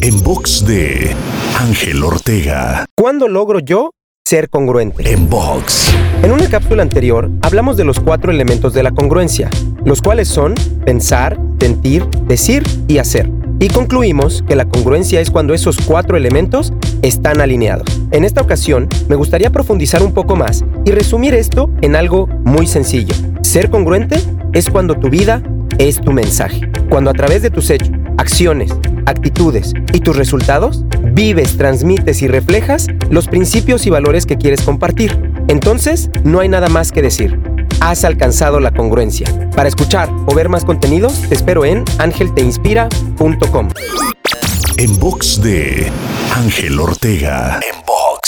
En box de Ángel Ortega. ¿Cuándo logro yo ser congruente? En box. En una cápsula anterior hablamos de los cuatro elementos de la congruencia, los cuales son pensar, sentir, decir y hacer. Y concluimos que la congruencia es cuando esos cuatro elementos están alineados. En esta ocasión, me gustaría profundizar un poco más y resumir esto en algo muy sencillo. Ser congruente es cuando tu vida es tu mensaje. Cuando a través de tus hechos, acciones, actitudes y tus resultados, vives, transmites y reflejas los principios y valores que quieres compartir. Entonces, no hay nada más que decir. Has alcanzado la congruencia. Para escuchar o ver más contenidos, te espero en angelteinspira.com. En box de Ángel Ortega. En box.